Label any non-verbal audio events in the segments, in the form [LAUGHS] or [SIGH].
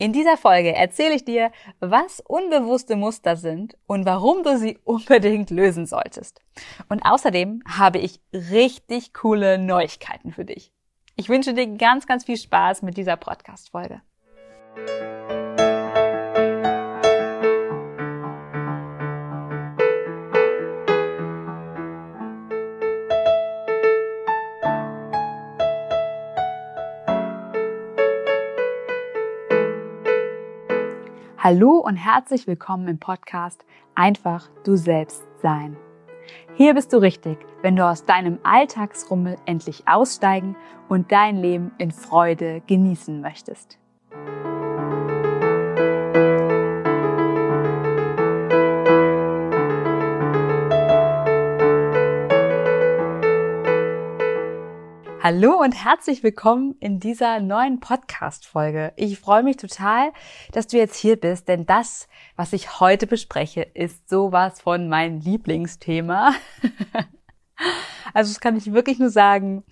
In dieser Folge erzähle ich dir, was unbewusste Muster sind und warum du sie [LAUGHS] unbedingt lösen solltest. Und außerdem habe ich richtig coole Neuigkeiten für dich. Ich wünsche dir ganz, ganz viel Spaß mit dieser Podcast-Folge. Hallo und herzlich willkommen im Podcast Einfach du selbst sein. Hier bist du richtig, wenn du aus deinem Alltagsrummel endlich aussteigen und dein Leben in Freude genießen möchtest. Hallo und herzlich willkommen in dieser neuen Podcast-Folge. Ich freue mich total, dass du jetzt hier bist, denn das, was ich heute bespreche, ist sowas von mein Lieblingsthema. [LAUGHS] also das kann ich wirklich nur sagen.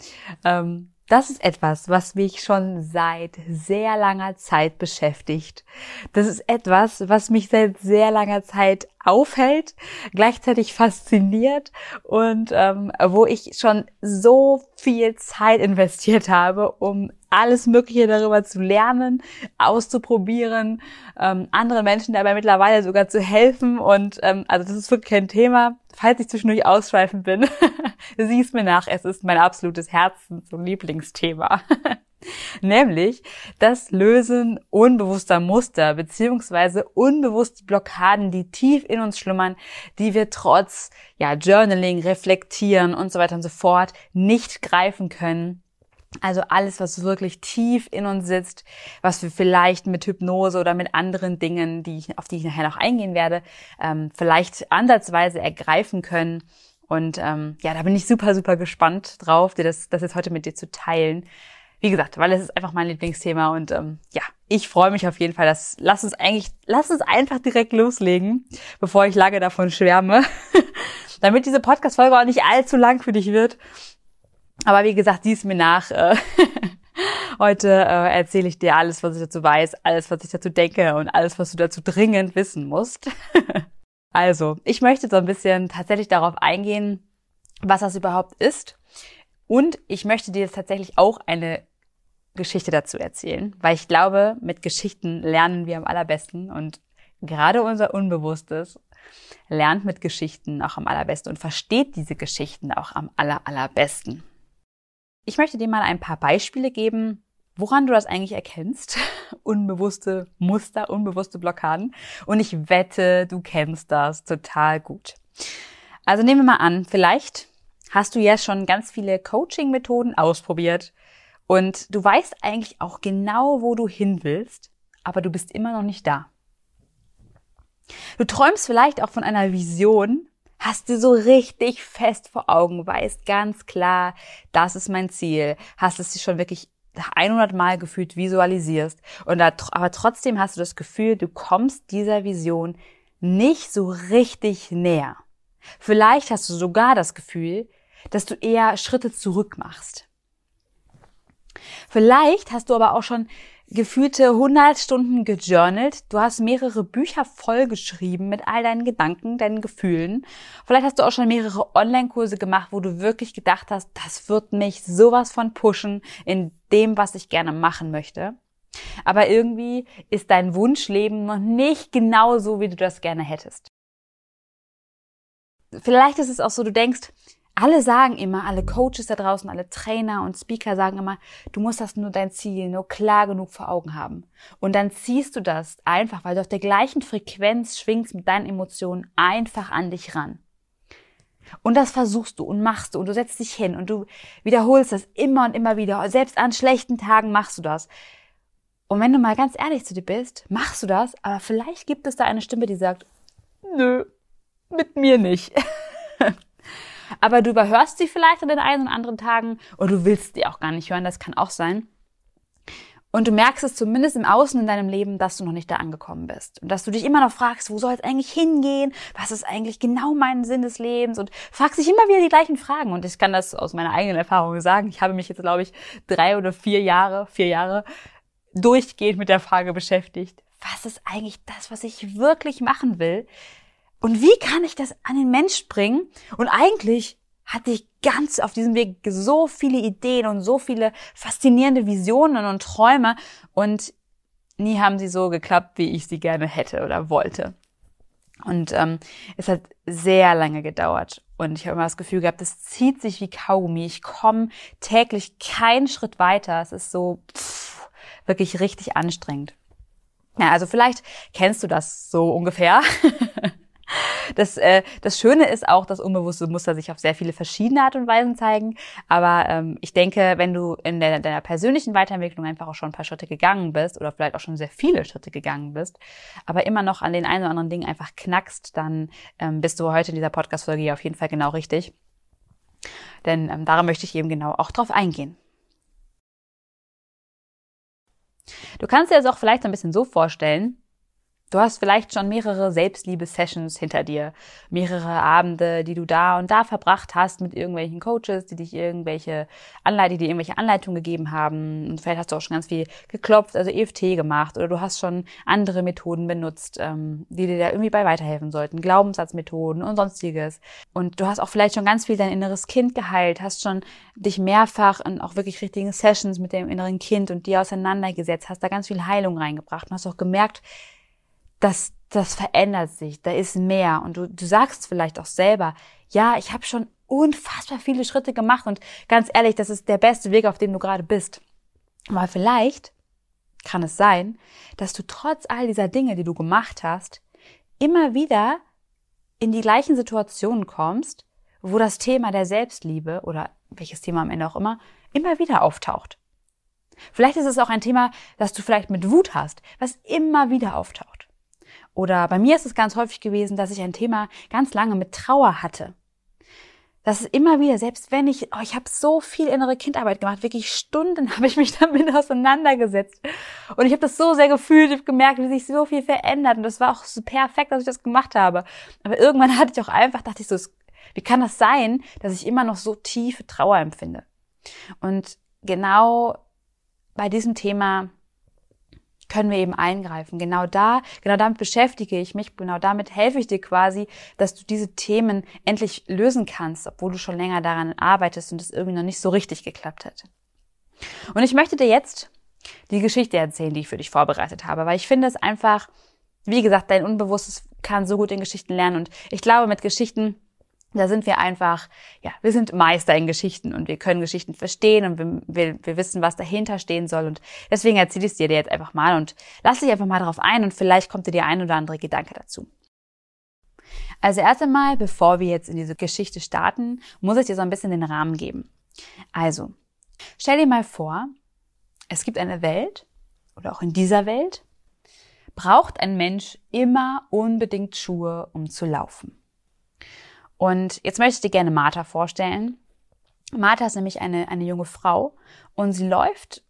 Ähm, das ist etwas, was mich schon seit sehr langer Zeit beschäftigt. Das ist etwas, was mich seit sehr langer Zeit aufhält, gleichzeitig fasziniert und ähm, wo ich schon so viel Zeit investiert habe, um alles Mögliche darüber zu lernen, auszuprobieren, ähm, anderen Menschen dabei mittlerweile sogar zu helfen. Und ähm, also das ist wirklich kein Thema. Falls ich zwischendurch ausschweifend bin, [LAUGHS] sieh es mir nach. Es ist mein absolutes Herzens- und Lieblingsthema. [LAUGHS] [LAUGHS] Nämlich das Lösen unbewusster Muster beziehungsweise unbewusste Blockaden, die tief in uns schlummern, die wir trotz ja, Journaling, Reflektieren und so weiter und so fort nicht greifen können also alles, was wirklich tief in uns sitzt, was wir vielleicht mit Hypnose oder mit anderen Dingen, die ich, auf die ich nachher noch eingehen werde, ähm, vielleicht ansatzweise ergreifen können. Und ähm, ja, da bin ich super, super gespannt drauf, dir das, das jetzt heute mit dir zu teilen. Wie gesagt, weil es ist einfach mein Lieblingsthema und ähm, ja, ich freue mich auf jeden Fall. Dass, lass uns eigentlich, lass uns einfach direkt loslegen, bevor ich lange davon schwärme, [LAUGHS] damit diese Podcast-Folge auch nicht allzu lang für dich wird. Aber wie gesagt, dies mir nach. Äh, [LAUGHS] heute äh, erzähle ich dir alles, was ich dazu weiß, alles, was ich dazu denke und alles, was du dazu dringend wissen musst. [LAUGHS] also, ich möchte so ein bisschen tatsächlich darauf eingehen, was das überhaupt ist. Und ich möchte dir jetzt tatsächlich auch eine Geschichte dazu erzählen, weil ich glaube, mit Geschichten lernen wir am allerbesten und gerade unser Unbewusstes lernt mit Geschichten auch am allerbesten und versteht diese Geschichten auch am aller, allerbesten. Ich möchte dir mal ein paar Beispiele geben, woran du das eigentlich erkennst. [LAUGHS] unbewusste Muster, unbewusste Blockaden. Und ich wette, du kennst das total gut. Also nehmen wir mal an, vielleicht hast du ja schon ganz viele Coaching-Methoden ausprobiert und du weißt eigentlich auch genau, wo du hin willst, aber du bist immer noch nicht da. Du träumst vielleicht auch von einer Vision, hast du so richtig fest vor Augen, weißt ganz klar, das ist mein Ziel, hast es dir schon wirklich 100 Mal gefühlt visualisierst und da, aber trotzdem hast du das Gefühl, du kommst dieser Vision nicht so richtig näher. Vielleicht hast du sogar das Gefühl, dass du eher Schritte zurück machst. Vielleicht hast du aber auch schon gefühlte 100 Stunden gejournalt. Du hast mehrere Bücher vollgeschrieben mit all deinen Gedanken, deinen Gefühlen. Vielleicht hast du auch schon mehrere Online-Kurse gemacht, wo du wirklich gedacht hast, das wird mich sowas von pushen in dem, was ich gerne machen möchte. Aber irgendwie ist dein Wunschleben noch nicht genau so, wie du das gerne hättest. Vielleicht ist es auch so, du denkst, alle sagen immer, alle Coaches da draußen, alle Trainer und Speaker sagen immer, du musst das nur dein Ziel nur klar genug vor Augen haben. Und dann ziehst du das einfach, weil du auf der gleichen Frequenz schwingst mit deinen Emotionen einfach an dich ran. Und das versuchst du und machst du und du setzt dich hin und du wiederholst das immer und immer wieder. Selbst an schlechten Tagen machst du das. Und wenn du mal ganz ehrlich zu dir bist, machst du das, aber vielleicht gibt es da eine Stimme, die sagt, nö, mit mir nicht. [LAUGHS] aber du überhörst sie vielleicht an den einen und anderen Tagen oder du willst die auch gar nicht hören, das kann auch sein. Und du merkst es zumindest im Außen in deinem Leben, dass du noch nicht da angekommen bist. Und dass du dich immer noch fragst, wo soll es eigentlich hingehen? Was ist eigentlich genau mein Sinn des Lebens? Und fragst dich immer wieder die gleichen Fragen. Und ich kann das aus meiner eigenen Erfahrung sagen. Ich habe mich jetzt, glaube ich, drei oder vier Jahre, vier Jahre durchgehend mit der Frage beschäftigt, was ist eigentlich das, was ich wirklich machen will? Und wie kann ich das an den Mensch bringen? Und eigentlich hatte ich ganz auf diesem Weg so viele Ideen und so viele faszinierende Visionen und Träume und nie haben sie so geklappt, wie ich sie gerne hätte oder wollte. Und ähm, es hat sehr lange gedauert. Und ich habe immer das Gefühl gehabt, es zieht sich wie Kaugummi. Ich komme täglich keinen Schritt weiter. Es ist so pff, wirklich richtig anstrengend. Ja, also vielleicht kennst du das so ungefähr. [LAUGHS] Das, äh, das Schöne ist auch, dass unbewusste Muster sich auf sehr viele verschiedene Art und Weisen zeigen. Aber ähm, ich denke, wenn du in der, deiner persönlichen Weiterentwicklung einfach auch schon ein paar Schritte gegangen bist oder vielleicht auch schon sehr viele Schritte gegangen bist, aber immer noch an den einen oder anderen Dingen einfach knackst, dann ähm, bist du heute in dieser Podcast-Folge auf jeden Fall genau richtig. Denn ähm, daran möchte ich eben genau auch drauf eingehen. Du kannst dir das auch vielleicht ein bisschen so vorstellen, Du hast vielleicht schon mehrere Selbstliebe-Sessions hinter dir, mehrere Abende, die du da und da verbracht hast mit irgendwelchen Coaches, die dich irgendwelche Anleitungen, die dir irgendwelche Anleitungen gegeben haben. Und vielleicht hast du auch schon ganz viel geklopft, also EFT gemacht, oder du hast schon andere Methoden benutzt, ähm, die dir da irgendwie bei weiterhelfen sollten, Glaubenssatzmethoden und sonstiges. Und du hast auch vielleicht schon ganz viel dein inneres Kind geheilt, hast schon dich mehrfach in auch wirklich richtigen Sessions mit dem inneren Kind und dir auseinandergesetzt, hast da ganz viel Heilung reingebracht und hast auch gemerkt, das, das verändert sich, da ist mehr. Und du, du sagst vielleicht auch selber, ja, ich habe schon unfassbar viele Schritte gemacht und ganz ehrlich, das ist der beste Weg, auf dem du gerade bist. Aber vielleicht kann es sein, dass du trotz all dieser Dinge, die du gemacht hast, immer wieder in die gleichen Situationen kommst, wo das Thema der Selbstliebe oder welches Thema am Ende auch immer, immer wieder auftaucht. Vielleicht ist es auch ein Thema, das du vielleicht mit Wut hast, was immer wieder auftaucht. Oder bei mir ist es ganz häufig gewesen, dass ich ein Thema ganz lange mit Trauer hatte. Das ist immer wieder, selbst wenn ich, oh, ich habe so viel innere Kindarbeit gemacht, wirklich Stunden [LAUGHS] habe ich mich damit auseinandergesetzt. Und ich habe das so sehr gefühlt, ich habe gemerkt, wie sich so viel verändert. Und das war auch so perfekt, dass ich das gemacht habe. Aber irgendwann hatte ich auch einfach, dachte ich so, wie kann das sein, dass ich immer noch so tiefe Trauer empfinde? Und genau bei diesem Thema können wir eben eingreifen. Genau da, genau damit beschäftige ich mich, genau damit helfe ich dir quasi, dass du diese Themen endlich lösen kannst, obwohl du schon länger daran arbeitest und es irgendwie noch nicht so richtig geklappt hat. Und ich möchte dir jetzt die Geschichte erzählen, die ich für dich vorbereitet habe, weil ich finde es einfach, wie gesagt, dein Unbewusstes kann so gut in Geschichten lernen und ich glaube, mit Geschichten da sind wir einfach, ja, wir sind Meister in Geschichten und wir können Geschichten verstehen und wir, wir, wir wissen, was dahinter stehen soll. Und deswegen erzähle ich es dir jetzt einfach mal und lass dich einfach mal darauf ein und vielleicht kommt dir der ein oder andere Gedanke dazu. Also erst einmal, bevor wir jetzt in diese Geschichte starten, muss ich dir so ein bisschen den Rahmen geben. Also, stell dir mal vor, es gibt eine Welt oder auch in dieser Welt braucht ein Mensch immer unbedingt Schuhe, um zu laufen. Und jetzt möchte ich dir gerne Martha vorstellen. Martha ist nämlich eine, eine junge Frau und sie läuft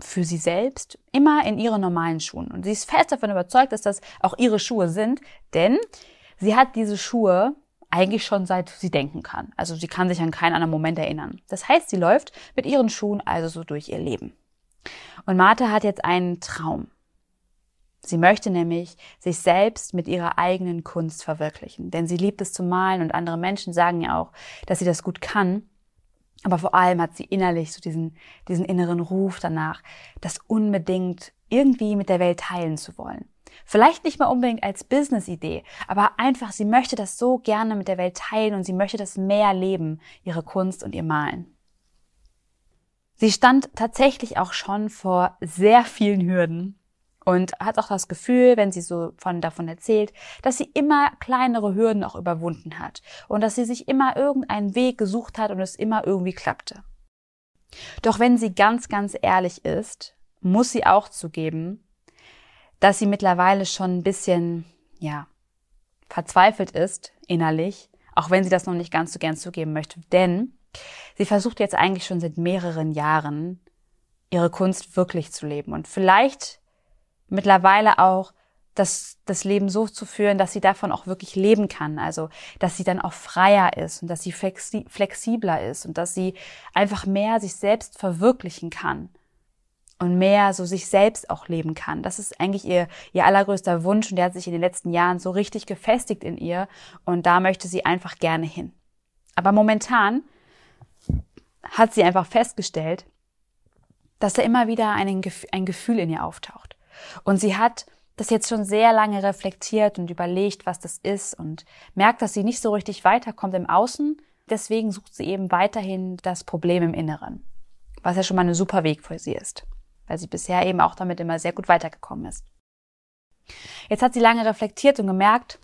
für sie selbst immer in ihre normalen Schuhen. Und sie ist fest davon überzeugt, dass das auch ihre Schuhe sind, denn sie hat diese Schuhe eigentlich schon seit sie denken kann. Also sie kann sich an keinen anderen Moment erinnern. Das heißt, sie läuft mit ihren Schuhen also so durch ihr Leben. Und Martha hat jetzt einen Traum. Sie möchte nämlich sich selbst mit ihrer eigenen Kunst verwirklichen, denn sie liebt es zu malen und andere Menschen sagen ja auch, dass sie das gut kann. Aber vor allem hat sie innerlich so diesen, diesen inneren Ruf danach, das unbedingt irgendwie mit der Welt teilen zu wollen. Vielleicht nicht mal unbedingt als Business-Idee, aber einfach, sie möchte das so gerne mit der Welt teilen und sie möchte das mehr leben, ihre Kunst und ihr Malen. Sie stand tatsächlich auch schon vor sehr vielen Hürden und hat auch das Gefühl, wenn sie so von davon erzählt, dass sie immer kleinere Hürden auch überwunden hat und dass sie sich immer irgendeinen Weg gesucht hat und es immer irgendwie klappte. Doch wenn sie ganz, ganz ehrlich ist, muss sie auch zugeben, dass sie mittlerweile schon ein bisschen, ja, verzweifelt ist innerlich, auch wenn sie das noch nicht ganz so gern zugeben möchte, denn sie versucht jetzt eigentlich schon seit mehreren Jahren ihre Kunst wirklich zu leben und vielleicht mittlerweile auch das, das Leben so zu führen, dass sie davon auch wirklich leben kann. Also, dass sie dann auch freier ist und dass sie flexi flexibler ist und dass sie einfach mehr sich selbst verwirklichen kann. und mehr so sich selbst auch leben kann. Das ist eigentlich ihr, ihr allergrößter Wunsch und der hat sich in den letzten Jahren so richtig gefestigt in ihr und da möchte sie einfach gerne hin. Aber momentan hat sie einfach festgestellt, dass da immer wieder ein, ein Gefühl in ihr auftaucht. Und sie hat das jetzt schon sehr lange reflektiert und überlegt, was das ist und merkt, dass sie nicht so richtig weiterkommt im Außen. Deswegen sucht sie eben weiterhin das Problem im Inneren, was ja schon mal ein super Weg für sie ist weil sie bisher eben auch damit immer sehr gut weitergekommen ist. Jetzt hat sie lange reflektiert und gemerkt,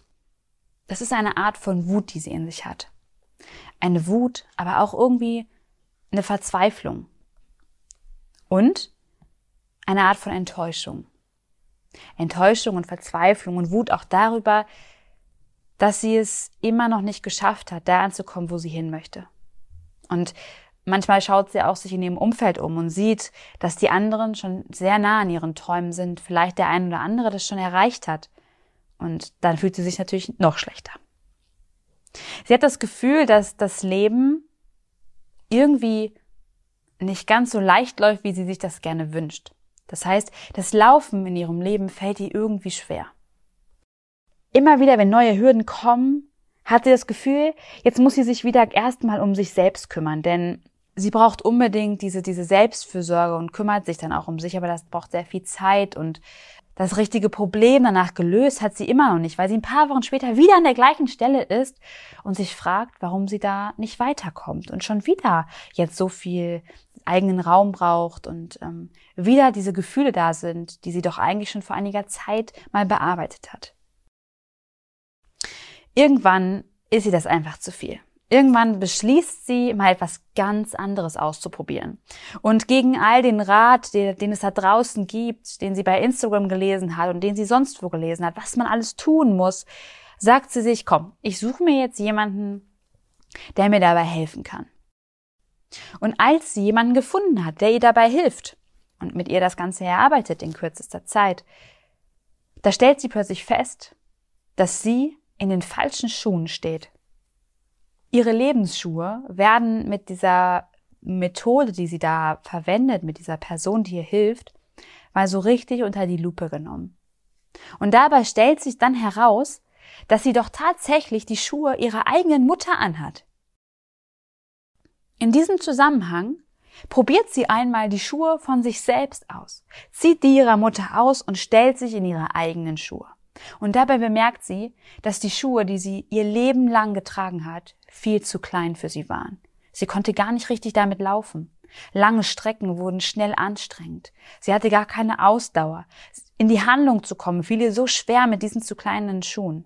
das ist eine Art von Wut, die sie in sich hat. Eine Wut, aber auch irgendwie eine Verzweiflung. Und eine Art von Enttäuschung. Enttäuschung und Verzweiflung und Wut auch darüber, dass sie es immer noch nicht geschafft hat, da anzukommen, wo sie hin möchte. Und Manchmal schaut sie auch sich in ihrem Umfeld um und sieht, dass die anderen schon sehr nah an ihren Träumen sind, vielleicht der ein oder andere das schon erreicht hat. Und dann fühlt sie sich natürlich noch schlechter. Sie hat das Gefühl, dass das Leben irgendwie nicht ganz so leicht läuft, wie sie sich das gerne wünscht. Das heißt, das Laufen in ihrem Leben fällt ihr irgendwie schwer. Immer wieder, wenn neue Hürden kommen, hat sie das Gefühl, jetzt muss sie sich wieder erstmal um sich selbst kümmern, denn sie braucht unbedingt diese, diese Selbstfürsorge und kümmert sich dann auch um sich, aber das braucht sehr viel Zeit und das richtige Problem danach gelöst hat sie immer noch nicht, weil sie ein paar Wochen später wieder an der gleichen Stelle ist und sich fragt, warum sie da nicht weiterkommt und schon wieder jetzt so viel eigenen Raum braucht und ähm, wieder diese Gefühle da sind, die sie doch eigentlich schon vor einiger Zeit mal bearbeitet hat. Irgendwann ist sie das einfach zu viel. Irgendwann beschließt sie, mal etwas ganz anderes auszuprobieren. Und gegen all den Rat, den, den, es da draußen gibt, den sie bei Instagram gelesen hat und den sie sonst wo gelesen hat, was man alles tun muss, sagt sie sich, komm, ich suche mir jetzt jemanden, der mir dabei helfen kann. Und als sie jemanden gefunden hat, der ihr dabei hilft und mit ihr das Ganze erarbeitet in kürzester Zeit, da stellt sie plötzlich fest, dass sie in den falschen Schuhen steht. Ihre Lebensschuhe werden mit dieser Methode, die sie da verwendet, mit dieser Person, die ihr hilft, mal so richtig unter die Lupe genommen. Und dabei stellt sich dann heraus, dass sie doch tatsächlich die Schuhe ihrer eigenen Mutter anhat. In diesem Zusammenhang probiert sie einmal die Schuhe von sich selbst aus, zieht die ihrer Mutter aus und stellt sich in ihre eigenen Schuhe. Und dabei bemerkt sie, dass die Schuhe, die sie ihr Leben lang getragen hat, viel zu klein für sie waren. Sie konnte gar nicht richtig damit laufen. Lange Strecken wurden schnell anstrengend. Sie hatte gar keine Ausdauer. In die Handlung zu kommen fiel ihr so schwer mit diesen zu kleinen Schuhen.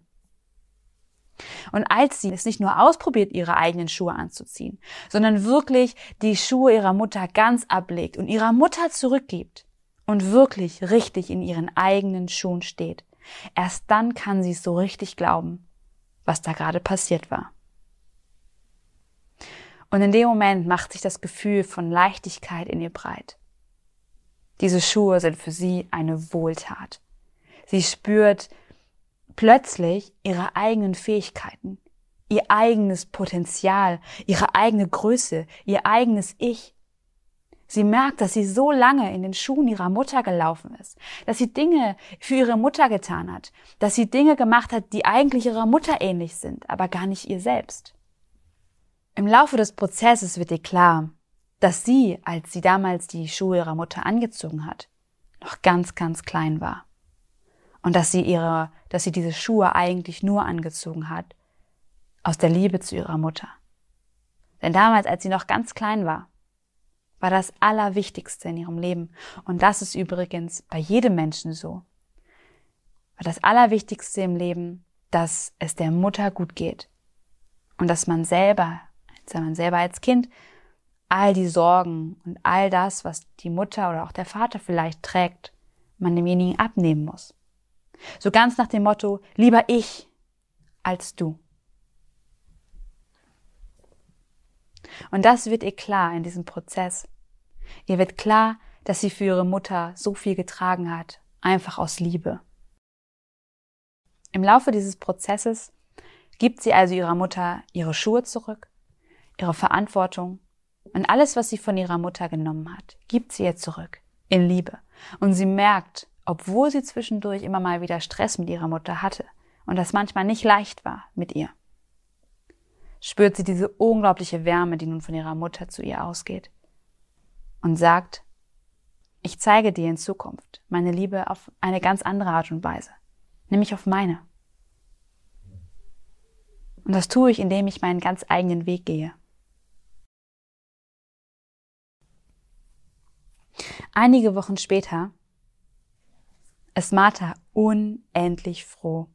Und als sie es nicht nur ausprobiert, ihre eigenen Schuhe anzuziehen, sondern wirklich die Schuhe ihrer Mutter ganz ablegt und ihrer Mutter zurückgibt und wirklich richtig in ihren eigenen Schuhen steht, Erst dann kann sie es so richtig glauben, was da gerade passiert war. Und in dem Moment macht sich das Gefühl von Leichtigkeit in ihr breit. Diese Schuhe sind für sie eine Wohltat. Sie spürt plötzlich ihre eigenen Fähigkeiten, ihr eigenes Potenzial, ihre eigene Größe, ihr eigenes Ich. Sie merkt, dass sie so lange in den Schuhen ihrer Mutter gelaufen ist, dass sie Dinge für ihre Mutter getan hat, dass sie Dinge gemacht hat, die eigentlich ihrer Mutter ähnlich sind, aber gar nicht ihr selbst. Im Laufe des Prozesses wird ihr klar, dass sie, als sie damals die Schuhe ihrer Mutter angezogen hat, noch ganz, ganz klein war. Und dass sie ihre, dass sie diese Schuhe eigentlich nur angezogen hat, aus der Liebe zu ihrer Mutter. Denn damals, als sie noch ganz klein war, war das Allerwichtigste in ihrem Leben. Und das ist übrigens bei jedem Menschen so. War das Allerwichtigste im Leben, dass es der Mutter gut geht. Und dass man selber, man selber als Kind, all die Sorgen und all das, was die Mutter oder auch der Vater vielleicht trägt, man demjenigen abnehmen muss. So ganz nach dem Motto, lieber ich als du. Und das wird ihr klar in diesem Prozess. Ihr wird klar, dass sie für ihre Mutter so viel getragen hat, einfach aus Liebe. Im Laufe dieses Prozesses gibt sie also ihrer Mutter ihre Schuhe zurück, ihre Verantwortung und alles, was sie von ihrer Mutter genommen hat, gibt sie ihr zurück. in Liebe. Und sie merkt, obwohl sie zwischendurch immer mal wieder Stress mit ihrer Mutter hatte und das manchmal nicht leicht war mit ihr, spürt sie diese unglaubliche Wärme, die nun von ihrer Mutter zu ihr ausgeht und sagt, ich zeige dir in Zukunft meine Liebe auf eine ganz andere Art und Weise, nämlich auf meine. Und das tue ich, indem ich meinen ganz eigenen Weg gehe. Einige Wochen später ist Martha unendlich froh.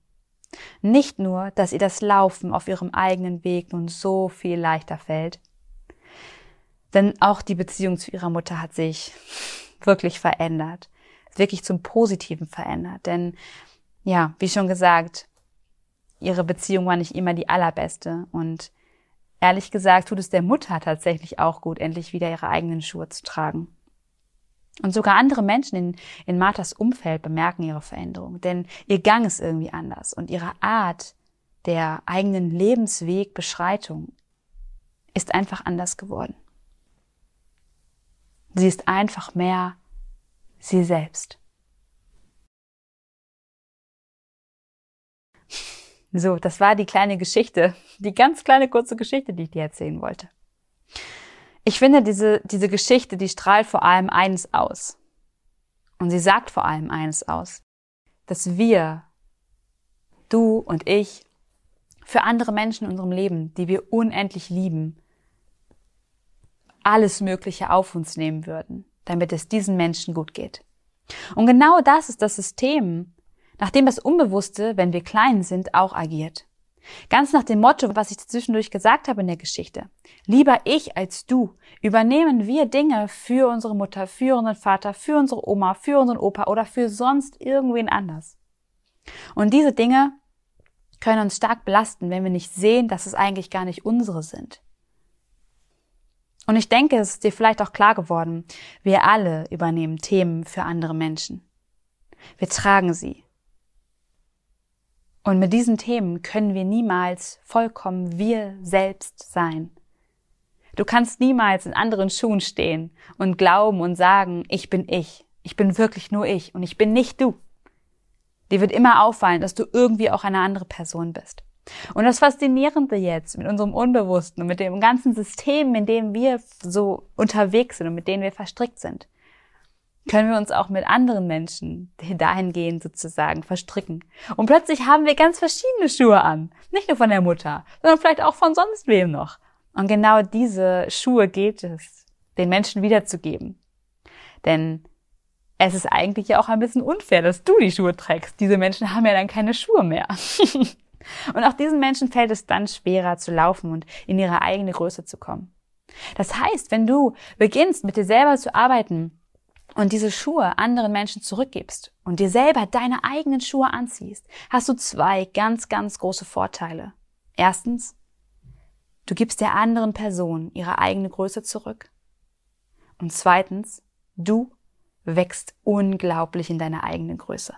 Nicht nur, dass ihr das Laufen auf ihrem eigenen Weg nun so viel leichter fällt, denn auch die Beziehung zu ihrer Mutter hat sich wirklich verändert, wirklich zum Positiven verändert. Denn ja, wie schon gesagt, ihre Beziehung war nicht immer die allerbeste und ehrlich gesagt tut es der Mutter tatsächlich auch gut, endlich wieder ihre eigenen Schuhe zu tragen. Und sogar andere Menschen in, in Marthas Umfeld bemerken ihre Veränderung, denn ihr Gang ist irgendwie anders und ihre Art der eigenen Lebenswegbeschreitung ist einfach anders geworden. Sie ist einfach mehr sie selbst. So, das war die kleine Geschichte, die ganz kleine kurze Geschichte, die ich dir erzählen wollte. Ich finde, diese, diese Geschichte, die strahlt vor allem eines aus. Und sie sagt vor allem eines aus, dass wir, du und ich, für andere Menschen in unserem Leben, die wir unendlich lieben, alles Mögliche auf uns nehmen würden, damit es diesen Menschen gut geht. Und genau das ist das System, nachdem das Unbewusste, wenn wir klein sind, auch agiert. Ganz nach dem Motto, was ich zwischendurch gesagt habe in der Geschichte. Lieber ich als du übernehmen wir Dinge für unsere Mutter, für unseren Vater, für unsere Oma, für unseren Opa oder für sonst irgendwen anders. Und diese Dinge können uns stark belasten, wenn wir nicht sehen, dass es eigentlich gar nicht unsere sind. Und ich denke, es ist dir vielleicht auch klar geworden, wir alle übernehmen Themen für andere Menschen. Wir tragen sie. Und mit diesen Themen können wir niemals vollkommen wir selbst sein. Du kannst niemals in anderen Schuhen stehen und glauben und sagen, ich bin ich, ich bin wirklich nur ich und ich bin nicht du. Dir wird immer auffallen, dass du irgendwie auch eine andere Person bist. Und das Faszinierende jetzt mit unserem Unbewussten und mit dem ganzen System, in dem wir so unterwegs sind und mit denen wir verstrickt sind, können wir uns auch mit anderen Menschen dahingehend sozusagen verstricken. Und plötzlich haben wir ganz verschiedene Schuhe an. Nicht nur von der Mutter, sondern vielleicht auch von sonst wem noch. Und genau diese Schuhe gilt es, den Menschen wiederzugeben. Denn es ist eigentlich ja auch ein bisschen unfair, dass du die Schuhe trägst. Diese Menschen haben ja dann keine Schuhe mehr. [LAUGHS] und auch diesen Menschen fällt es dann schwerer zu laufen und in ihre eigene Größe zu kommen. Das heißt, wenn du beginnst, mit dir selber zu arbeiten, und diese Schuhe anderen Menschen zurückgibst und dir selber deine eigenen Schuhe anziehst, hast du zwei ganz, ganz große Vorteile. Erstens, du gibst der anderen Person ihre eigene Größe zurück. Und zweitens, du wächst unglaublich in deiner eigenen Größe.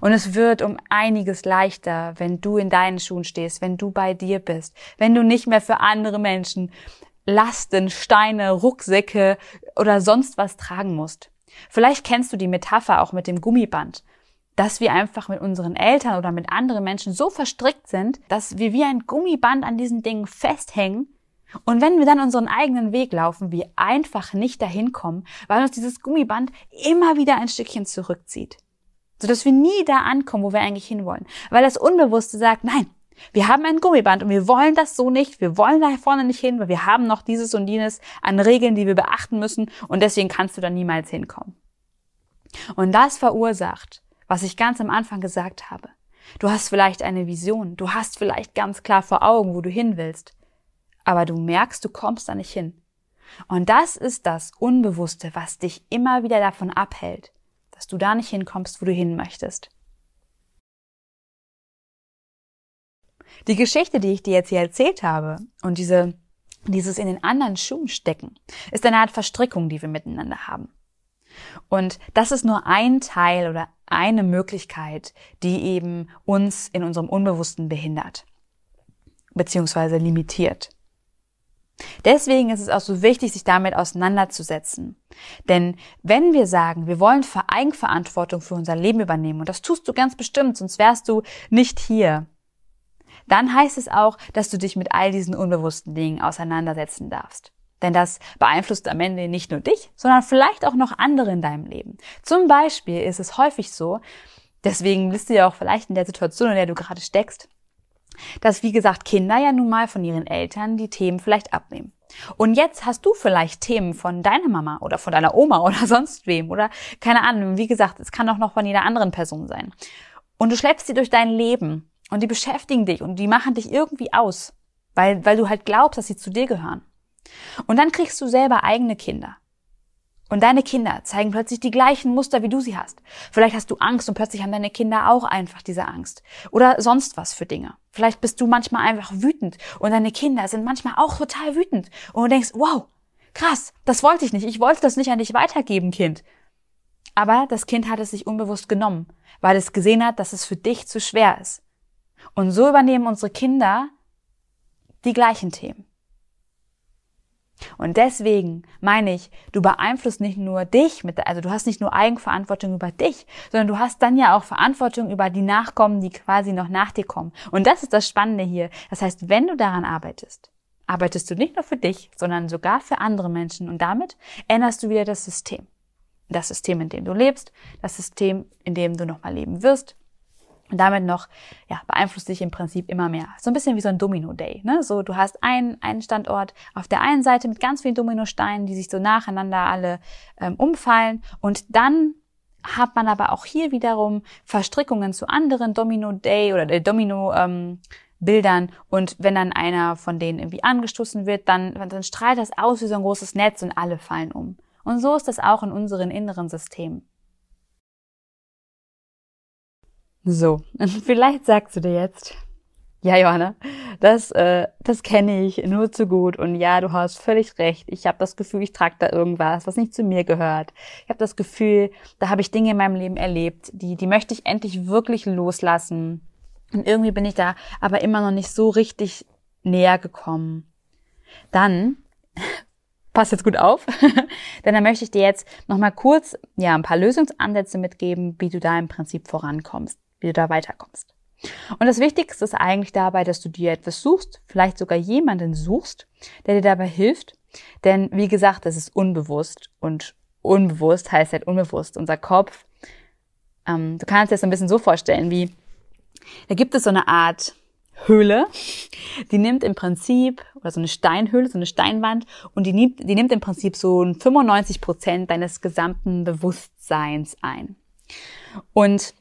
Und es wird um einiges leichter, wenn du in deinen Schuhen stehst, wenn du bei dir bist, wenn du nicht mehr für andere Menschen Lasten, Steine, Rucksäcke oder sonst was tragen musst. Vielleicht kennst du die Metapher auch mit dem Gummiband, dass wir einfach mit unseren Eltern oder mit anderen Menschen so verstrickt sind, dass wir wie ein Gummiband an diesen Dingen festhängen und wenn wir dann unseren eigenen Weg laufen, wir einfach nicht dahin kommen, weil uns dieses Gummiband immer wieder ein Stückchen zurückzieht. Sodass wir nie da ankommen, wo wir eigentlich hinwollen. Weil das Unbewusste sagt, nein, wir haben ein Gummiband und wir wollen das so nicht. Wir wollen da vorne nicht hin, weil wir haben noch dieses und jenes an Regeln, die wir beachten müssen und deswegen kannst du da niemals hinkommen. Und das verursacht, was ich ganz am Anfang gesagt habe. Du hast vielleicht eine Vision, du hast vielleicht ganz klar vor Augen, wo du hin willst, aber du merkst, du kommst da nicht hin. Und das ist das Unbewusste, was dich immer wieder davon abhält, dass du da nicht hinkommst, wo du hin möchtest. Die Geschichte, die ich dir jetzt hier erzählt habe und diese, dieses in den anderen Schuhen stecken, ist eine Art Verstrickung, die wir miteinander haben. Und das ist nur ein Teil oder eine Möglichkeit, die eben uns in unserem Unbewussten behindert, beziehungsweise limitiert. Deswegen ist es auch so wichtig, sich damit auseinanderzusetzen. Denn wenn wir sagen, wir wollen Eigenverantwortung für unser Leben übernehmen, und das tust du ganz bestimmt, sonst wärst du nicht hier, dann heißt es auch, dass du dich mit all diesen unbewussten Dingen auseinandersetzen darfst. Denn das beeinflusst am Ende nicht nur dich, sondern vielleicht auch noch andere in deinem Leben. Zum Beispiel ist es häufig so, deswegen bist du ja auch vielleicht in der Situation, in der du gerade steckst, dass, wie gesagt, Kinder ja nun mal von ihren Eltern die Themen vielleicht abnehmen. Und jetzt hast du vielleicht Themen von deiner Mama oder von deiner Oma [LAUGHS] oder sonst wem oder keine Ahnung. Wie gesagt, es kann auch noch von jeder anderen Person sein. Und du schleppst sie durch dein Leben und die beschäftigen dich und die machen dich irgendwie aus, weil, weil du halt glaubst, dass sie zu dir gehören. Und dann kriegst du selber eigene Kinder. Und deine Kinder zeigen plötzlich die gleichen Muster, wie du sie hast. Vielleicht hast du Angst und plötzlich haben deine Kinder auch einfach diese Angst. Oder sonst was für Dinge. Vielleicht bist du manchmal einfach wütend und deine Kinder sind manchmal auch total wütend. Und du denkst, wow, krass, das wollte ich nicht. Ich wollte das nicht an dich weitergeben, Kind. Aber das Kind hat es sich unbewusst genommen, weil es gesehen hat, dass es für dich zu schwer ist. Und so übernehmen unsere Kinder die gleichen Themen. Und deswegen meine ich, du beeinflusst nicht nur dich mit, also du hast nicht nur Eigenverantwortung über dich, sondern du hast dann ja auch Verantwortung über die Nachkommen, die quasi noch nach dir kommen. Und das ist das Spannende hier. Das heißt, wenn du daran arbeitest, arbeitest du nicht nur für dich, sondern sogar für andere Menschen und damit änderst du wieder das System. Das System, in dem du lebst, das System, in dem du nochmal leben wirst und damit noch, ja, beeinflusst dich im Prinzip immer mehr. So ein bisschen wie so ein Domino-Day, ne? So, du hast einen, einen Standort auf der einen Seite mit ganz vielen Dominosteinen, die sich so nacheinander alle ähm, umfallen. Und dann hat man aber auch hier wiederum Verstrickungen zu anderen Domino-Day oder der Domino, ähm, Bildern und wenn dann einer von denen irgendwie angestoßen wird, dann, dann strahlt das aus wie so ein großes Netz und alle fallen um. Und so ist das auch in unseren inneren Systemen. So, und [LAUGHS] vielleicht sagst du dir jetzt, ja, Johanna, das, äh, das kenne ich nur zu gut. Und ja, du hast völlig recht. Ich habe das Gefühl, ich trage da irgendwas, was nicht zu mir gehört. Ich habe das Gefühl, da habe ich Dinge in meinem Leben erlebt, die, die möchte ich endlich wirklich loslassen. Und irgendwie bin ich da aber immer noch nicht so richtig näher gekommen. Dann, [LAUGHS] pass jetzt gut auf, [LAUGHS] denn dann möchte ich dir jetzt nochmal kurz, ja, ein paar Lösungsansätze mitgeben, wie du da im Prinzip vorankommst wie du da weiterkommst. Und das Wichtigste ist eigentlich dabei, dass du dir etwas suchst, vielleicht sogar jemanden suchst, der dir dabei hilft. Denn wie gesagt, das ist unbewusst und unbewusst heißt halt unbewusst. Unser Kopf, ähm, du kannst dir das ein bisschen so vorstellen, wie da gibt es so eine Art Höhle, die nimmt im Prinzip, oder so eine Steinhöhle, so eine Steinwand, und die nimmt, die nimmt im Prinzip so 95 Prozent deines gesamten Bewusstseins ein. Und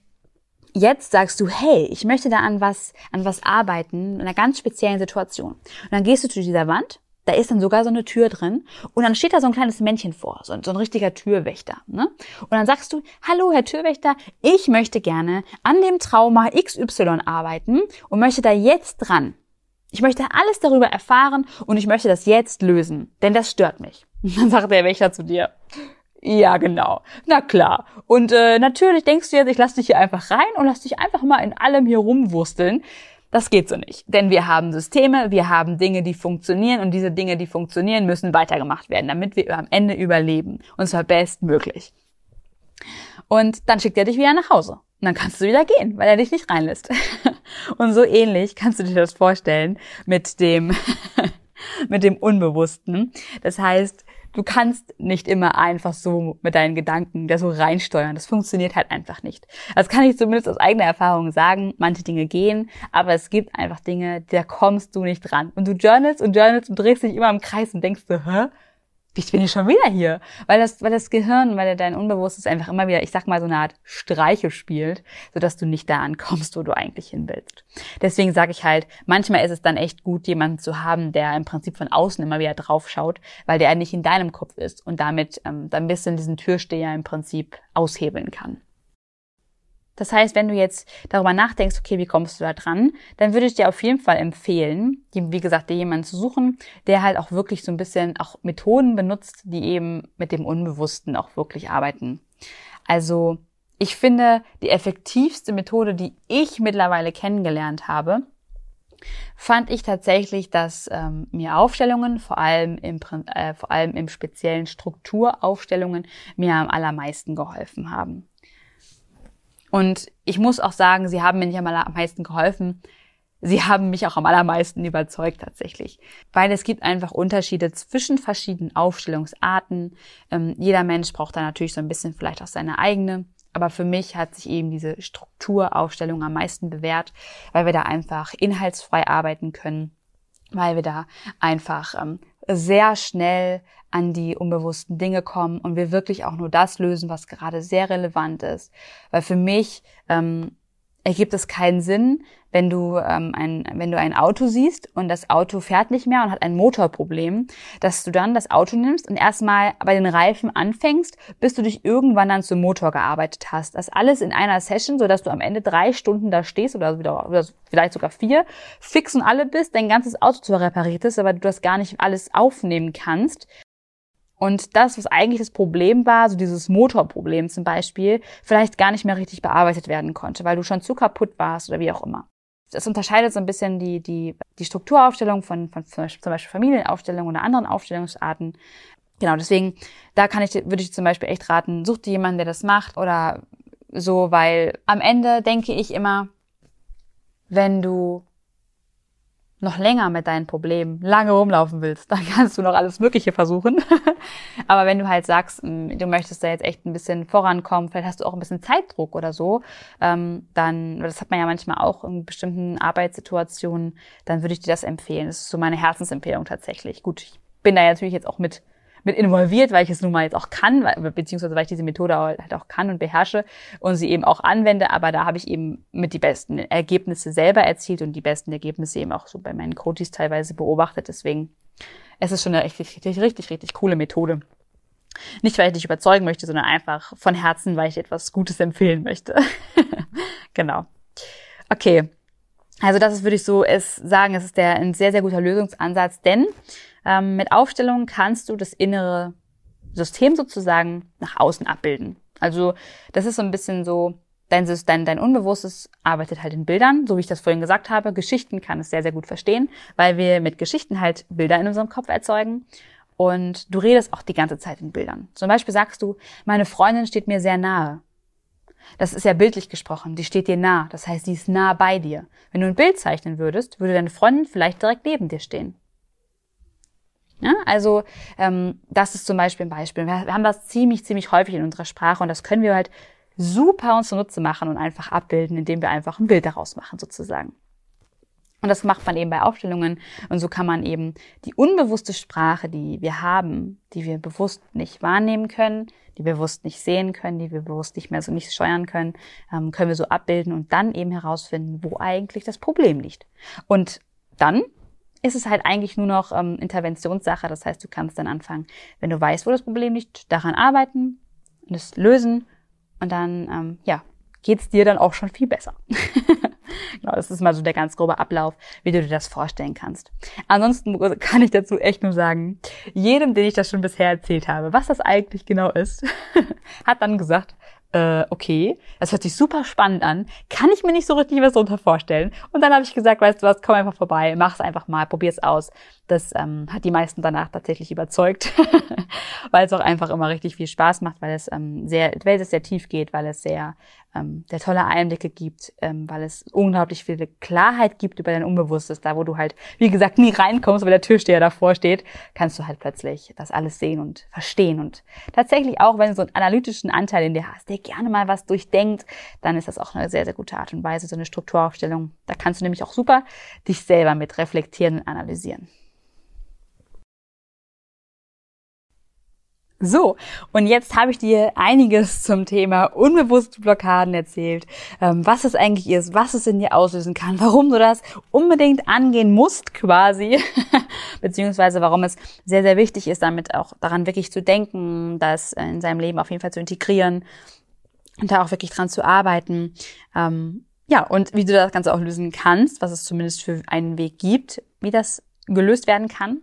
jetzt sagst du, hey, ich möchte da an was, an was arbeiten, in einer ganz speziellen Situation. Und dann gehst du zu dieser Wand, da ist dann sogar so eine Tür drin und dann steht da so ein kleines Männchen vor, so, so ein richtiger Türwächter. Ne? Und dann sagst du, hallo Herr Türwächter, ich möchte gerne an dem Trauma XY arbeiten und möchte da jetzt dran. Ich möchte alles darüber erfahren und ich möchte das jetzt lösen, denn das stört mich. Und [LAUGHS] dann sagt der Wächter zu dir, ja, genau. Na klar. Und äh, natürlich denkst du jetzt, ich lass dich hier einfach rein und lass dich einfach mal in allem hier rumwursteln. Das geht so nicht. Denn wir haben Systeme, wir haben Dinge, die funktionieren und diese Dinge, die funktionieren, müssen weitergemacht werden, damit wir am Ende überleben. Und zwar bestmöglich. Und dann schickt er dich wieder nach Hause. Und dann kannst du wieder gehen, weil er dich nicht reinlässt. [LAUGHS] Und so ähnlich kannst du dir das vorstellen mit dem, [LAUGHS] mit dem Unbewussten. Das heißt, du kannst nicht immer einfach so mit deinen Gedanken da so reinsteuern. Das funktioniert halt einfach nicht. Das kann ich zumindest aus eigener Erfahrung sagen. Manche Dinge gehen, aber es gibt einfach Dinge, da kommst du nicht dran. Und du journalst und journalst und drehst dich immer im Kreis und denkst so, hä? Ich bin ich schon wieder hier. Weil das, weil das Gehirn, weil dein Unbewusstes einfach immer wieder, ich sag mal, so eine Art Streiche spielt, sodass du nicht da ankommst, wo du eigentlich hin willst. Deswegen sage ich halt, manchmal ist es dann echt gut, jemanden zu haben, der im Prinzip von außen immer wieder drauf schaut, weil der nicht in deinem Kopf ist und damit ähm, dann ein bisschen diesen Türsteher im Prinzip aushebeln kann. Das heißt, wenn du jetzt darüber nachdenkst, okay, wie kommst du da dran, dann würde ich dir auf jeden Fall empfehlen, wie gesagt, dir jemanden zu suchen, der halt auch wirklich so ein bisschen auch Methoden benutzt, die eben mit dem Unbewussten auch wirklich arbeiten. Also, ich finde, die effektivste Methode, die ich mittlerweile kennengelernt habe, fand ich tatsächlich, dass ähm, mir Aufstellungen, vor allem im, äh, vor allem im speziellen Strukturaufstellungen, mir am allermeisten geholfen haben. Und ich muss auch sagen, sie haben mir nicht am allermeisten geholfen. Sie haben mich auch am allermeisten überzeugt tatsächlich. Weil es gibt einfach Unterschiede zwischen verschiedenen Aufstellungsarten. Ähm, jeder Mensch braucht da natürlich so ein bisschen vielleicht auch seine eigene. Aber für mich hat sich eben diese Strukturaufstellung am meisten bewährt, weil wir da einfach inhaltsfrei arbeiten können, weil wir da einfach ähm, sehr schnell an die unbewussten Dinge kommen und wir wirklich auch nur das lösen, was gerade sehr relevant ist. Weil für mich ähm, ergibt es keinen Sinn, wenn du ähm, ein wenn du ein Auto siehst und das Auto fährt nicht mehr und hat ein Motorproblem, dass du dann das Auto nimmst und erstmal bei den Reifen anfängst, bis du dich irgendwann dann zum Motor gearbeitet hast. Das alles in einer Session, so dass du am Ende drei Stunden da stehst oder, wieder, oder vielleicht sogar vier, fix und alle bist, dein ganzes Auto zwar repariert ist, aber du das gar nicht alles aufnehmen kannst, und das, was eigentlich das Problem war, so dieses Motorproblem zum Beispiel, vielleicht gar nicht mehr richtig bearbeitet werden konnte, weil du schon zu kaputt warst oder wie auch immer. Das unterscheidet so ein bisschen die, die, die Strukturaufstellung von, von zum Beispiel Familienaufstellungen oder anderen Aufstellungsarten. Genau, deswegen, da kann ich, würde ich zum Beispiel echt raten, such dir jemanden, der das macht oder so, weil am Ende denke ich immer, wenn du noch länger mit deinen Problemen lange rumlaufen willst, dann [LAUGHS] kannst du noch alles Mögliche versuchen. [LAUGHS] Aber wenn du halt sagst, mm, du möchtest da jetzt echt ein bisschen vorankommen, vielleicht hast du auch ein bisschen Zeitdruck oder so, ähm, dann, das hat man ja manchmal auch in bestimmten Arbeitssituationen, dann würde ich dir das empfehlen. Das ist so meine Herzensempfehlung tatsächlich. Gut, ich bin da natürlich jetzt auch mit mit involviert, weil ich es nun mal jetzt auch kann, beziehungsweise weil ich diese Methode halt auch kann und beherrsche und sie eben auch anwende. Aber da habe ich eben mit die besten Ergebnisse selber erzielt und die besten Ergebnisse eben auch so bei meinen Coaches teilweise beobachtet. Deswegen, es ist schon eine richtig, richtig, richtig, richtig coole Methode. Nicht, weil ich dich überzeugen möchte, sondern einfach von Herzen, weil ich etwas Gutes empfehlen möchte. [LAUGHS] genau. Okay. Also das ist, würde ich so es sagen, es ist der, ein sehr, sehr guter Lösungsansatz, denn ähm, mit Aufstellungen kannst du das innere System sozusagen nach außen abbilden. Also das ist so ein bisschen so, dein, dein, dein Unbewusstes arbeitet halt in Bildern, so wie ich das vorhin gesagt habe. Geschichten kann es sehr, sehr gut verstehen, weil wir mit Geschichten halt Bilder in unserem Kopf erzeugen. Und du redest auch die ganze Zeit in Bildern. Zum Beispiel sagst du, meine Freundin steht mir sehr nahe. Das ist ja bildlich gesprochen. Die steht dir nah. Das heißt, die ist nah bei dir. Wenn du ein Bild zeichnen würdest, würde deine Freundin vielleicht direkt neben dir stehen. Ja, also ähm, das ist zum Beispiel ein Beispiel. Wir, wir haben das ziemlich, ziemlich häufig in unserer Sprache und das können wir halt super uns zunutze machen und einfach abbilden, indem wir einfach ein Bild daraus machen sozusagen. Und das macht man eben bei Aufstellungen und so kann man eben die unbewusste Sprache, die wir haben, die wir bewusst nicht wahrnehmen können, die wir bewusst nicht sehen können, die wir bewusst nicht mehr so nicht steuern können, ähm, können wir so abbilden und dann eben herausfinden, wo eigentlich das Problem liegt. Und dann ist es halt eigentlich nur noch ähm, Interventionssache. Das heißt, du kannst dann anfangen, wenn du weißt, wo das Problem liegt, daran arbeiten und es lösen und dann, ähm, ja, geht's dir dann auch schon viel besser. [LAUGHS] genau, das ist mal so der ganz grobe Ablauf, wie du dir das vorstellen kannst. Ansonsten kann ich dazu echt nur sagen, jedem, den ich das schon bisher erzählt habe, was das eigentlich genau ist, [LAUGHS] hat dann gesagt, äh, okay, das hört sich super spannend an, kann ich mir nicht so richtig was darunter vorstellen. Und dann habe ich gesagt, weißt du was, komm einfach vorbei, mach's einfach mal, probier's aus. Das ähm, hat die meisten danach tatsächlich überzeugt, [LAUGHS] weil es auch einfach immer richtig viel Spaß macht, weil es ähm, sehr, weil es sehr tief geht, weil es sehr ähm, der tolle Einblicke gibt, ähm, weil es unglaublich viel Klarheit gibt über dein Unbewusstes, da wo du halt, wie gesagt, nie reinkommst, weil der Türsteher davor steht, kannst du halt plötzlich das alles sehen und verstehen. Und tatsächlich auch, wenn du so einen analytischen Anteil in dir hast, der gerne mal was durchdenkt, dann ist das auch eine sehr, sehr gute Art und Weise, so eine Strukturaufstellung. Da kannst du nämlich auch super dich selber mit reflektieren und analysieren. So, und jetzt habe ich dir einiges zum Thema unbewusste Blockaden erzählt, ähm, was es eigentlich ist, was es in dir auslösen kann, warum du das unbedingt angehen musst quasi, [LAUGHS] beziehungsweise warum es sehr, sehr wichtig ist, damit auch daran wirklich zu denken, das in seinem Leben auf jeden Fall zu integrieren und da auch wirklich dran zu arbeiten. Ähm, ja, und wie du das Ganze auch lösen kannst, was es zumindest für einen Weg gibt, wie das gelöst werden kann.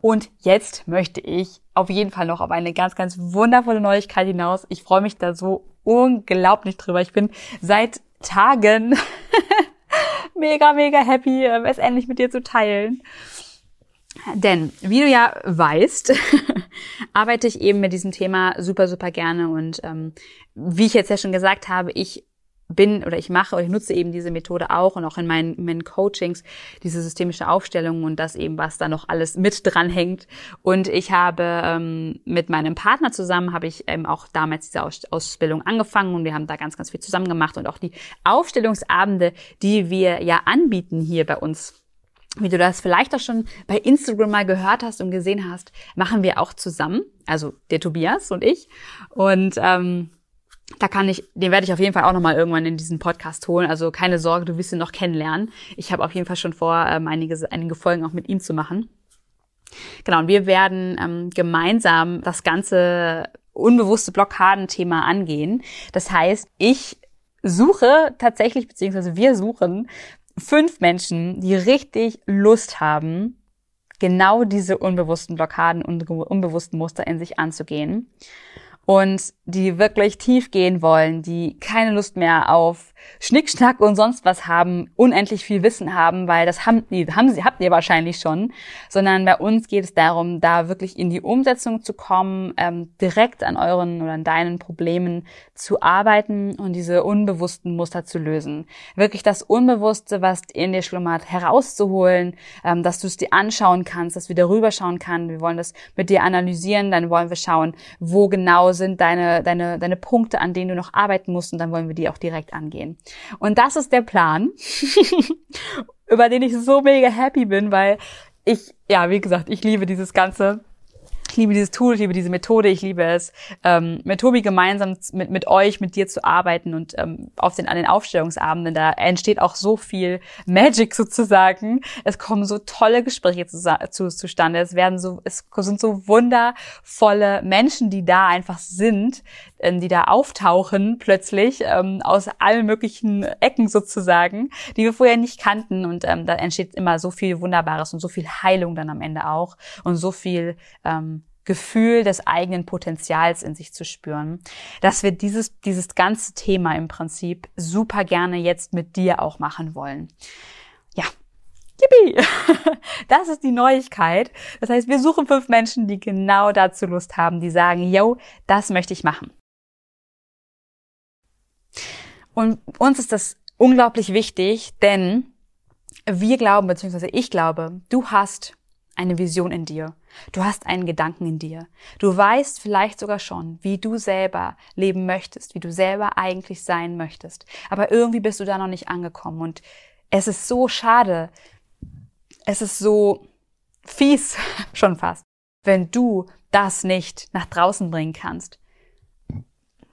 Und jetzt möchte ich auf jeden Fall noch auf eine ganz, ganz wundervolle Neuigkeit hinaus. Ich freue mich da so unglaublich drüber. Ich bin seit Tagen [LAUGHS] mega, mega happy, ähm, es endlich mit dir zu teilen. Denn, wie du ja weißt, [LAUGHS] arbeite ich eben mit diesem Thema super, super gerne. Und ähm, wie ich jetzt ja schon gesagt habe, ich bin oder ich mache oder ich nutze eben diese Methode auch und auch in meinen, in meinen Coachings diese systemische Aufstellung und das eben, was da noch alles mit dran hängt. Und ich habe ähm, mit meinem Partner zusammen, habe ich eben auch damals diese Aus Ausbildung angefangen und wir haben da ganz, ganz viel zusammen gemacht und auch die Aufstellungsabende, die wir ja anbieten hier bei uns wie du das vielleicht auch schon bei Instagram mal gehört hast und gesehen hast, machen wir auch zusammen, also der Tobias und ich. Und ähm, da kann ich, den werde ich auf jeden Fall auch nochmal irgendwann in diesen Podcast holen. Also keine Sorge, du wirst ihn noch kennenlernen. Ich habe auf jeden Fall schon vor, ähm, einige, einige Folgen auch mit ihm zu machen. Genau, und wir werden ähm, gemeinsam das ganze unbewusste Blockadenthema angehen. Das heißt, ich suche tatsächlich, beziehungsweise wir suchen fünf Menschen, die richtig Lust haben, genau diese unbewussten Blockaden und unbewussten Muster in sich anzugehen und die wirklich tief gehen wollen, die keine Lust mehr auf Schnickschnack und sonst was haben, unendlich viel Wissen haben, weil das haben, die, haben sie, habt ihr wahrscheinlich schon, sondern bei uns geht es darum, da wirklich in die Umsetzung zu kommen, ähm, direkt an euren oder an deinen Problemen zu arbeiten und diese unbewussten Muster zu lösen. Wirklich das Unbewusste, was in dir schlummert, herauszuholen, ähm, dass du es dir anschauen kannst, dass wir darüber schauen kann. Wir wollen das mit dir analysieren, dann wollen wir schauen, wo genau sind deine, deine, deine Punkte, an denen du noch arbeiten musst und dann wollen wir die auch direkt angehen. Und das ist der Plan, [LAUGHS] über den ich so mega happy bin, weil ich, ja, wie gesagt, ich liebe dieses ganze ich liebe dieses Tool, ich liebe diese Methode, ich liebe es, ähm, mit Tobi gemeinsam mit, mit euch, mit dir zu arbeiten und ähm, auf den, an den Aufstellungsabenden, da entsteht auch so viel Magic [LAUGHS] sozusagen. Es kommen so tolle Gespräche zu, zu, zustande. Es werden so, es sind so wundervolle Menschen, die da einfach sind, die da auftauchen plötzlich ähm, aus allen möglichen Ecken sozusagen, die wir vorher nicht kannten. Und ähm, da entsteht immer so viel Wunderbares und so viel Heilung dann am Ende auch und so viel ähm, Gefühl des eigenen Potenzials in sich zu spüren, dass wir dieses, dieses ganze Thema im Prinzip super gerne jetzt mit dir auch machen wollen. Ja. Yippie! [LAUGHS] Das ist die Neuigkeit. Das heißt, wir suchen fünf Menschen, die genau dazu Lust haben, die sagen, yo, das möchte ich machen. Und uns ist das unglaublich wichtig, denn wir glauben, beziehungsweise ich glaube, du hast eine Vision in dir. Du hast einen Gedanken in dir. Du weißt vielleicht sogar schon, wie du selber leben möchtest, wie du selber eigentlich sein möchtest. Aber irgendwie bist du da noch nicht angekommen. Und es ist so schade, es ist so fies [LAUGHS] schon fast, wenn du das nicht nach draußen bringen kannst.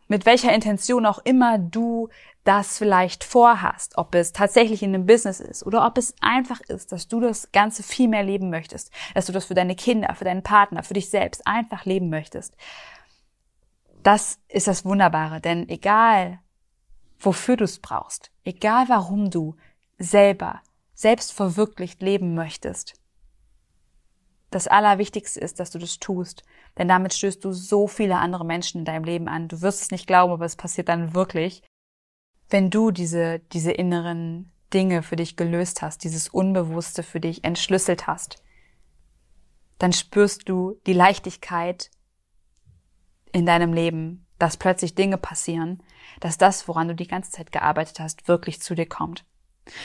Mit welcher Intention auch immer du das vielleicht vorhast, ob es tatsächlich in einem Business ist oder ob es einfach ist, dass du das Ganze viel mehr leben möchtest, dass du das für deine Kinder, für deinen Partner, für dich selbst einfach leben möchtest. Das ist das Wunderbare, denn egal, wofür du es brauchst, egal warum du selber, selbst verwirklicht leben möchtest, das Allerwichtigste ist, dass du das tust, denn damit stößt du so viele andere Menschen in deinem Leben an. Du wirst es nicht glauben, aber es passiert dann wirklich wenn du diese, diese inneren Dinge für dich gelöst hast, dieses Unbewusste für dich entschlüsselt hast, dann spürst du die Leichtigkeit in deinem Leben, dass plötzlich Dinge passieren, dass das, woran du die ganze Zeit gearbeitet hast, wirklich zu dir kommt.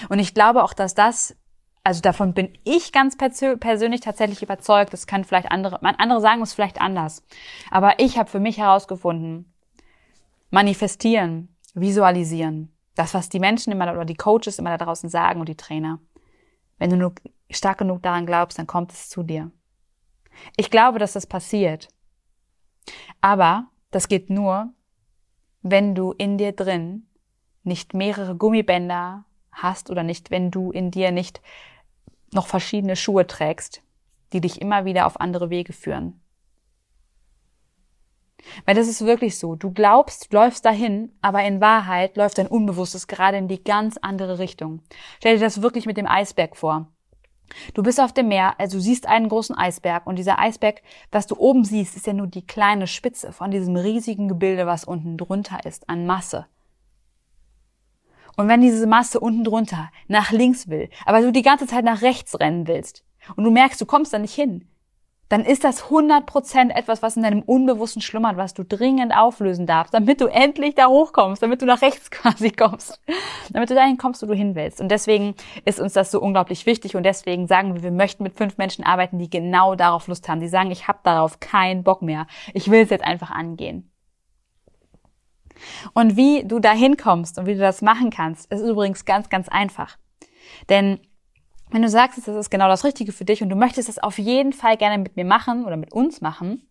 Und ich glaube auch, dass das, also davon bin ich ganz persönlich tatsächlich überzeugt, das kann vielleicht andere, andere sagen es vielleicht anders. Aber ich habe für mich herausgefunden, manifestieren visualisieren. Das, was die Menschen immer oder die Coaches immer da draußen sagen und die Trainer. Wenn du nur stark genug daran glaubst, dann kommt es zu dir. Ich glaube, dass das passiert. Aber das geht nur, wenn du in dir drin nicht mehrere Gummibänder hast oder nicht, wenn du in dir nicht noch verschiedene Schuhe trägst, die dich immer wieder auf andere Wege führen. Weil das ist wirklich so. Du glaubst, du läufst dahin, aber in Wahrheit läuft dein Unbewusstes gerade in die ganz andere Richtung. Stell dir das wirklich mit dem Eisberg vor. Du bist auf dem Meer, also siehst einen großen Eisberg und dieser Eisberg, was du oben siehst, ist ja nur die kleine Spitze von diesem riesigen Gebilde, was unten drunter ist, an Masse. Und wenn diese Masse unten drunter nach links will, aber du die ganze Zeit nach rechts rennen willst und du merkst, du kommst da nicht hin, dann ist das 100% etwas, was in deinem Unbewussten schlummert, was du dringend auflösen darfst, damit du endlich da hochkommst, damit du nach rechts [LAUGHS] quasi kommst, damit du dahin kommst, wo du hin willst. Und deswegen ist uns das so unglaublich wichtig und deswegen sagen wir, wir möchten mit fünf Menschen arbeiten, die genau darauf Lust haben, die sagen, ich habe darauf keinen Bock mehr, ich will es jetzt einfach angehen. Und wie du da hinkommst und wie du das machen kannst, ist übrigens ganz, ganz einfach. Denn wenn du sagst, das ist genau das Richtige für dich und du möchtest das auf jeden Fall gerne mit mir machen oder mit uns machen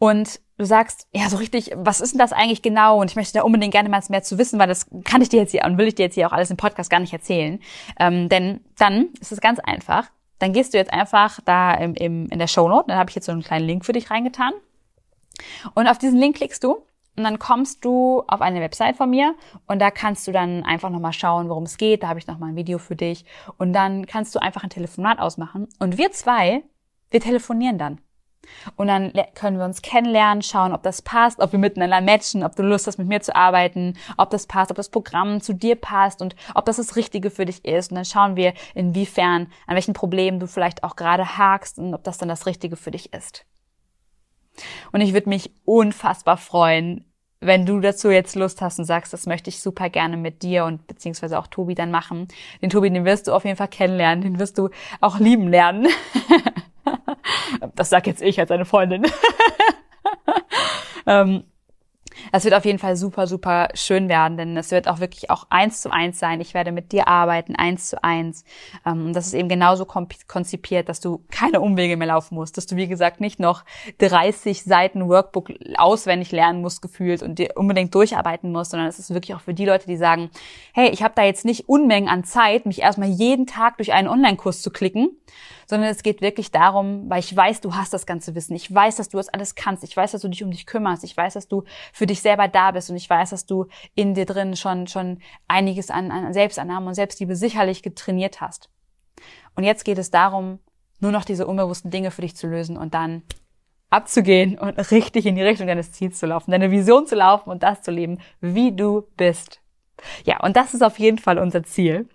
und du sagst, ja, so richtig, was ist denn das eigentlich genau? Und ich möchte da unbedingt gerne mal mehr zu wissen, weil das kann ich dir jetzt hier und will ich dir jetzt hier auch alles im Podcast gar nicht erzählen. Ähm, denn dann ist es ganz einfach. Dann gehst du jetzt einfach da im, im, in der Shownote, dann habe ich jetzt so einen kleinen Link für dich reingetan. Und auf diesen Link klickst du und dann kommst du auf eine Website von mir und da kannst du dann einfach nochmal schauen, worum es geht. Da habe ich nochmal ein Video für dich. Und dann kannst du einfach ein Telefonat ausmachen. Und wir zwei, wir telefonieren dann. Und dann können wir uns kennenlernen, schauen, ob das passt, ob wir miteinander matchen, ob du Lust hast, mit mir zu arbeiten, ob das passt, ob das Programm zu dir passt und ob das das Richtige für dich ist. Und dann schauen wir, inwiefern, an welchen Problemen du vielleicht auch gerade hakst und ob das dann das Richtige für dich ist. Und ich würde mich unfassbar freuen, wenn du dazu jetzt Lust hast und sagst, das möchte ich super gerne mit dir und beziehungsweise auch Tobi dann machen. Den Tobi, den wirst du auf jeden Fall kennenlernen, den wirst du auch lieben lernen. [LAUGHS] das sag jetzt ich als eine Freundin. [LAUGHS] ähm, das wird auf jeden Fall super, super schön werden, denn es wird auch wirklich auch eins zu eins sein. Ich werde mit dir arbeiten, eins zu eins. Ähm, und das ist eben genauso konzipiert, dass du keine Umwege mehr laufen musst, dass du, wie gesagt, nicht noch 30 Seiten Workbook auswendig lernen musst, gefühlt und dir unbedingt durcharbeiten musst, sondern es ist wirklich auch für die Leute, die sagen, hey, ich habe da jetzt nicht Unmengen an Zeit, mich erstmal jeden Tag durch einen Online-Kurs zu klicken, sondern es geht wirklich darum, weil ich weiß, du hast das ganze Wissen. Ich weiß, dass du das alles kannst. Ich weiß, dass du dich um dich kümmerst. Ich weiß, dass du für dich selber da bist und ich weiß, dass du in dir drin schon, schon einiges an, an Selbstannahme und Selbstliebe sicherlich getrainiert hast. Und jetzt geht es darum, nur noch diese unbewussten Dinge für dich zu lösen und dann abzugehen und richtig in die Richtung deines Ziels zu laufen, deine Vision zu laufen und das zu leben, wie du bist. Ja, und das ist auf jeden Fall unser Ziel.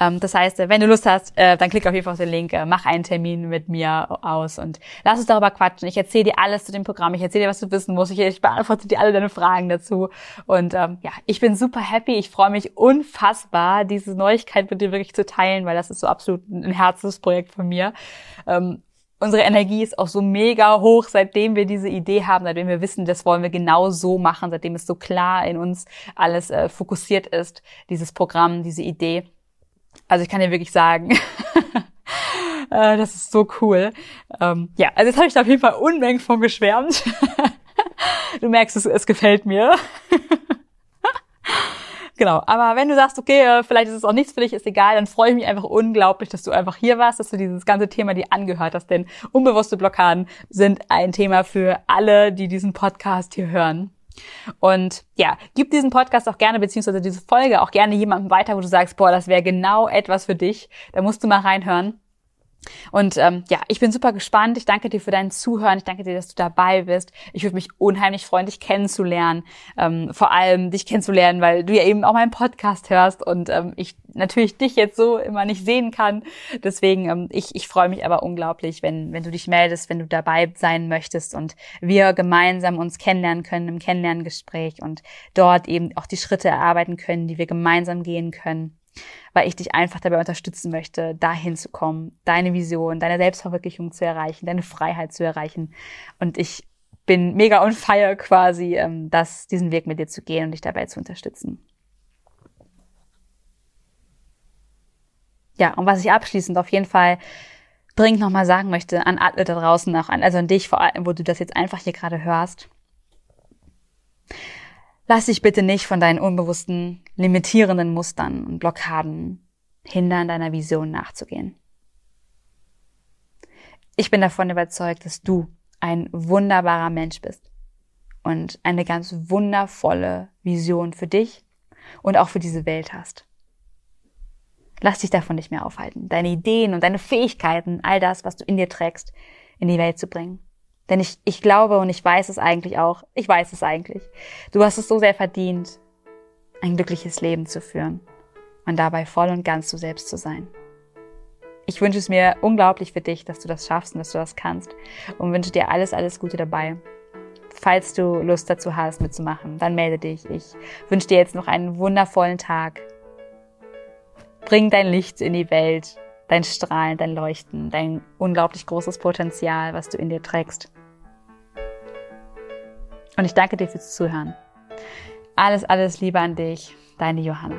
Ähm, das heißt, wenn du Lust hast, äh, dann klick auf jeden Fall auf den Link, äh, mach einen Termin mit mir aus und lass uns darüber quatschen. Ich erzähle dir alles zu dem Programm, ich erzähle dir, was du wissen musst, ich, ich beantworte dir alle deine Fragen dazu. Und ähm, ja, ich bin super happy, ich freue mich unfassbar, diese Neuigkeit mit dir wirklich zu teilen, weil das ist so absolut ein Herzensprojekt von mir. Ähm, unsere Energie ist auch so mega hoch, seitdem wir diese Idee haben, seitdem wir wissen, das wollen wir genau so machen, seitdem es so klar in uns alles äh, fokussiert ist, dieses Programm, diese Idee. Also ich kann dir wirklich sagen, [LAUGHS] äh, das ist so cool. Ähm, ja, also jetzt habe ich da auf jeden Fall Unmengen von geschwärmt. [LAUGHS] du merkst, es, es gefällt mir. [LAUGHS] genau, aber wenn du sagst, okay, äh, vielleicht ist es auch nichts für dich, ist egal, dann freue ich mich einfach unglaublich, dass du einfach hier warst, dass du dieses ganze Thema dir angehört hast, denn unbewusste Blockaden sind ein Thema für alle, die diesen Podcast hier hören. Und ja, gib diesen Podcast auch gerne, beziehungsweise diese Folge auch gerne jemandem weiter, wo du sagst, boah, das wäre genau etwas für dich. Da musst du mal reinhören. Und ähm, ja, ich bin super gespannt. Ich danke dir für dein Zuhören. Ich danke dir, dass du dabei bist. Ich würde mich unheimlich freuen, dich kennenzulernen. Ähm, vor allem dich kennenzulernen, weil du ja eben auch meinen Podcast hörst und ähm, ich natürlich dich jetzt so immer nicht sehen kann. Deswegen, ähm, ich, ich freue mich aber unglaublich, wenn, wenn du dich meldest, wenn du dabei sein möchtest und wir gemeinsam uns kennenlernen können im Kennenlerngespräch und dort eben auch die Schritte erarbeiten können, die wir gemeinsam gehen können weil ich dich einfach dabei unterstützen möchte, dahin zu kommen, deine Vision, deine Selbstverwirklichung zu erreichen, deine Freiheit zu erreichen. Und ich bin mega on fire quasi, ähm, das, diesen Weg mit dir zu gehen und dich dabei zu unterstützen. Ja, und was ich abschließend auf jeden Fall dringend nochmal sagen möchte an alle da draußen, auch an, also an dich vor allem, wo du das jetzt einfach hier gerade hörst. Lass dich bitte nicht von deinen unbewussten, limitierenden Mustern und Blockaden hindern, deiner Vision nachzugehen. Ich bin davon überzeugt, dass du ein wunderbarer Mensch bist und eine ganz wundervolle Vision für dich und auch für diese Welt hast. Lass dich davon nicht mehr aufhalten, deine Ideen und deine Fähigkeiten, all das, was du in dir trägst, in die Welt zu bringen. Denn ich, ich glaube und ich weiß es eigentlich auch, ich weiß es eigentlich. Du hast es so sehr verdient, ein glückliches Leben zu führen und dabei voll und ganz du selbst zu sein. Ich wünsche es mir unglaublich für dich, dass du das schaffst und dass du das kannst und wünsche dir alles, alles Gute dabei. Falls du Lust dazu hast, mitzumachen, dann melde dich. Ich wünsche dir jetzt noch einen wundervollen Tag. Bring dein Licht in die Welt, dein Strahlen, dein Leuchten, dein unglaublich großes Potenzial, was du in dir trägst. Und ich danke dir fürs Zuhören. Alles, alles Liebe an dich, deine Johanna.